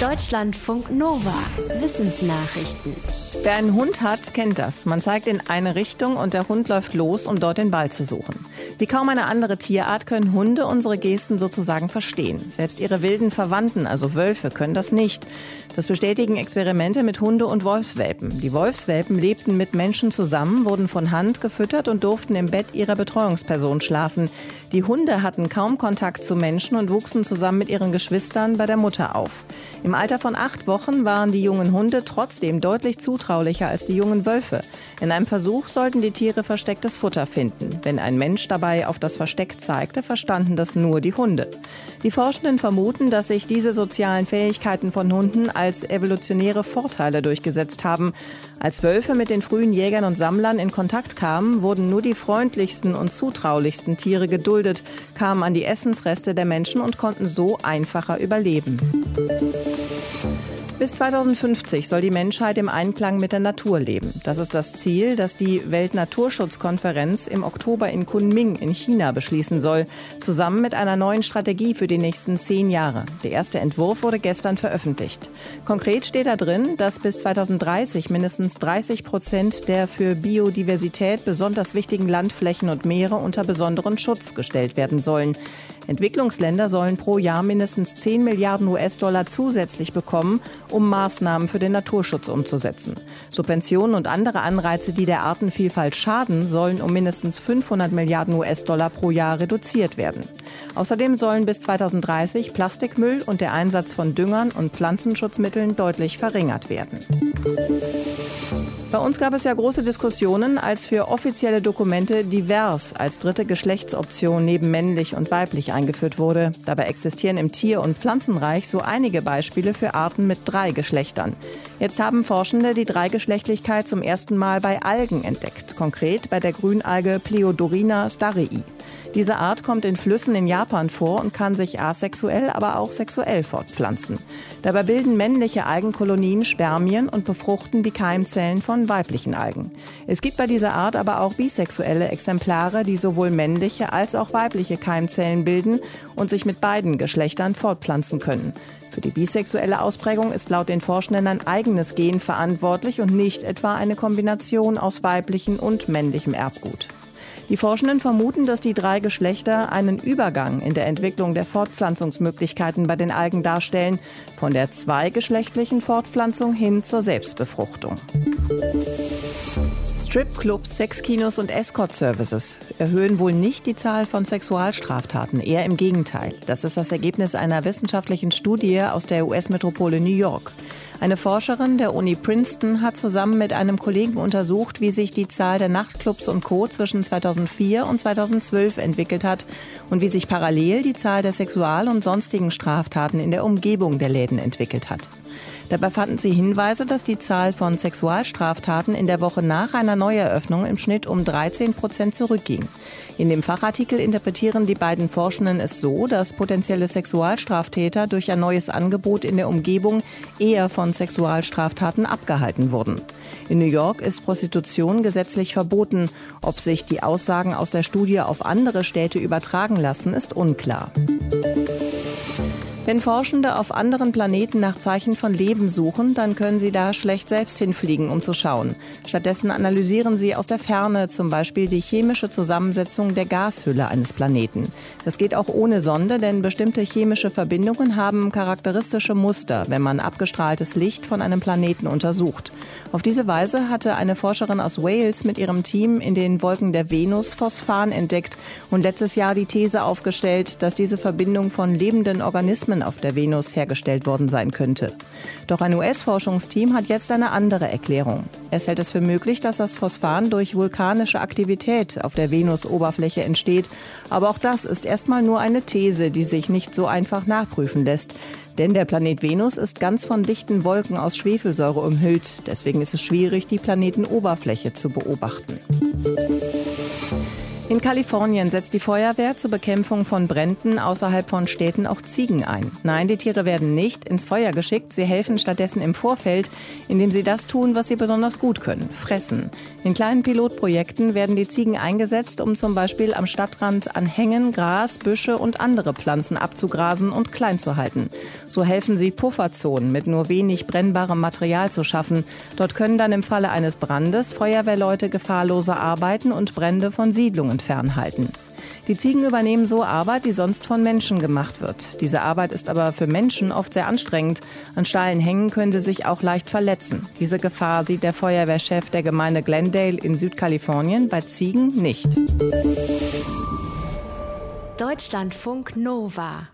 Deutschlandfunk Nova. Wissensnachrichten. Wer einen Hund hat, kennt das. Man zeigt in eine Richtung und der Hund läuft los, um dort den Ball zu suchen. Wie kaum eine andere Tierart können Hunde unsere Gesten sozusagen verstehen. Selbst ihre wilden Verwandten, also Wölfe, können das nicht. Das bestätigen Experimente mit Hunde- und Wolfswelpen. Die Wolfswelpen lebten mit Menschen zusammen, wurden von Hand gefüttert und durften im Bett ihrer Betreuungsperson schlafen. Die Hunde hatten kaum Kontakt zu Menschen und wuchsen zusammen mit ihren Geschwistern bei der Mutter auf. Im Alter von acht Wochen waren die jungen Hunde trotzdem deutlich zutraulicher als die jungen Wölfe. In einem Versuch sollten die Tiere verstecktes Futter finden. Wenn ein Mensch dabei auf das Versteck zeigte, verstanden das nur die Hunde. Die Forschenden vermuten, dass sich diese sozialen Fähigkeiten von Hunden als evolutionäre Vorteile durchgesetzt haben. Als Wölfe mit den frühen Jägern und Sammlern in Kontakt kamen, wurden nur die freundlichsten und zutraulichsten Tiere geduldet, kamen an die Essensreste der Menschen und konnten so einfacher überleben. Bis 2050 soll die Menschheit im Einklang mit der Natur leben. Das ist das Ziel, das die Weltnaturschutzkonferenz im Oktober in Kunming in China beschließen soll, zusammen mit einer neuen Strategie für die nächsten zehn Jahre. Der erste Entwurf wurde gestern veröffentlicht. Konkret steht da drin, dass bis 2030 mindestens 30 Prozent der für Biodiversität besonders wichtigen Landflächen und Meere unter besonderen Schutz gestellt werden sollen. Entwicklungsländer sollen pro Jahr mindestens 10 Milliarden US-Dollar zusätzlich bekommen, um Maßnahmen für den Naturschutz umzusetzen. Subventionen und andere Anreize, die der Artenvielfalt schaden, sollen um mindestens 500 Milliarden US-Dollar pro Jahr reduziert werden. Außerdem sollen bis 2030 Plastikmüll und der Einsatz von Düngern und Pflanzenschutzmitteln deutlich verringert werden. Bei uns gab es ja große Diskussionen, als für offizielle Dokumente divers als dritte Geschlechtsoption neben männlich und weiblich eingeführt wurde. Dabei existieren im Tier- und Pflanzenreich so einige Beispiele für Arten mit drei Geschlechtern. Jetzt haben Forschende die Dreigeschlechtlichkeit zum ersten Mal bei Algen entdeckt, konkret bei der Grünalge Pleodorina starii. Diese Art kommt in Flüssen in Japan vor und kann sich asexuell, aber auch sexuell fortpflanzen. Dabei bilden männliche Algenkolonien Spermien und befruchten die Keimzellen von weiblichen Algen. Es gibt bei dieser Art aber auch bisexuelle Exemplare, die sowohl männliche als auch weibliche Keimzellen bilden und sich mit beiden Geschlechtern fortpflanzen können. Für die bisexuelle Ausprägung ist laut den Forschenden ein eigenes Gen verantwortlich und nicht etwa eine Kombination aus weiblichem und männlichem Erbgut. Die Forschenden vermuten, dass die drei Geschlechter einen Übergang in der Entwicklung der Fortpflanzungsmöglichkeiten bei den Algen darstellen, von der zweigeschlechtlichen Fortpflanzung hin zur Selbstbefruchtung. Stripclubs, Sexkinos und Escort-Services erhöhen wohl nicht die Zahl von Sexualstraftaten, eher im Gegenteil. Das ist das Ergebnis einer wissenschaftlichen Studie aus der US-Metropole New York. Eine Forscherin der Uni Princeton hat zusammen mit einem Kollegen untersucht, wie sich die Zahl der Nachtclubs und Co. zwischen 2004 und 2012 entwickelt hat und wie sich parallel die Zahl der Sexual- und sonstigen Straftaten in der Umgebung der Läden entwickelt hat. Dabei fanden sie Hinweise, dass die Zahl von Sexualstraftaten in der Woche nach einer Neueröffnung im Schnitt um 13 Prozent zurückging. In dem Fachartikel interpretieren die beiden Forschenden es so, dass potenzielle Sexualstraftäter durch ein neues Angebot in der Umgebung eher von Sexualstraftaten abgehalten wurden. In New York ist Prostitution gesetzlich verboten. Ob sich die Aussagen aus der Studie auf andere Städte übertragen lassen, ist unklar. Wenn Forschende auf anderen Planeten nach Zeichen von Leben suchen, dann können sie da schlecht selbst hinfliegen, um zu schauen. Stattdessen analysieren sie aus der Ferne zum Beispiel die chemische Zusammensetzung der Gashülle eines Planeten. Das geht auch ohne Sonde, denn bestimmte chemische Verbindungen haben charakteristische Muster, wenn man abgestrahltes Licht von einem Planeten untersucht. Auf diese Weise hatte eine Forscherin aus Wales mit ihrem Team in den Wolken der Venus Phosphan entdeckt und letztes Jahr die These aufgestellt, dass diese Verbindung von lebenden Organismen Sternen auf der Venus hergestellt worden sein könnte. Doch ein US-Forschungsteam hat jetzt eine andere Erklärung. Es hält es für möglich, dass das Phosphan durch vulkanische Aktivität auf der Venusoberfläche entsteht. Aber auch das ist erstmal nur eine These, die sich nicht so einfach nachprüfen lässt. Denn der Planet Venus ist ganz von dichten Wolken aus Schwefelsäure umhüllt. Deswegen ist es schwierig, die Planetenoberfläche zu beobachten. In Kalifornien setzt die Feuerwehr zur Bekämpfung von Bränden außerhalb von Städten auch Ziegen ein. Nein, die Tiere werden nicht ins Feuer geschickt, sie helfen stattdessen im Vorfeld, indem sie das tun, was sie besonders gut können, fressen. In kleinen Pilotprojekten werden die Ziegen eingesetzt, um zum Beispiel am Stadtrand an Hängen Gras, Büsche und andere Pflanzen abzugrasen und klein zu halten. So helfen sie Pufferzonen mit nur wenig brennbarem Material zu schaffen. Dort können dann im Falle eines Brandes Feuerwehrleute gefahrloser arbeiten und Brände von Siedlungen fernhalten. Die Ziegen übernehmen so Arbeit, die sonst von Menschen gemacht wird. Diese Arbeit ist aber für Menschen oft sehr anstrengend. An steilen Hängen können sie sich auch leicht verletzen. Diese Gefahr sieht der Feuerwehrchef der Gemeinde Glendale in Südkalifornien bei Ziegen nicht. Deutschlandfunk Nova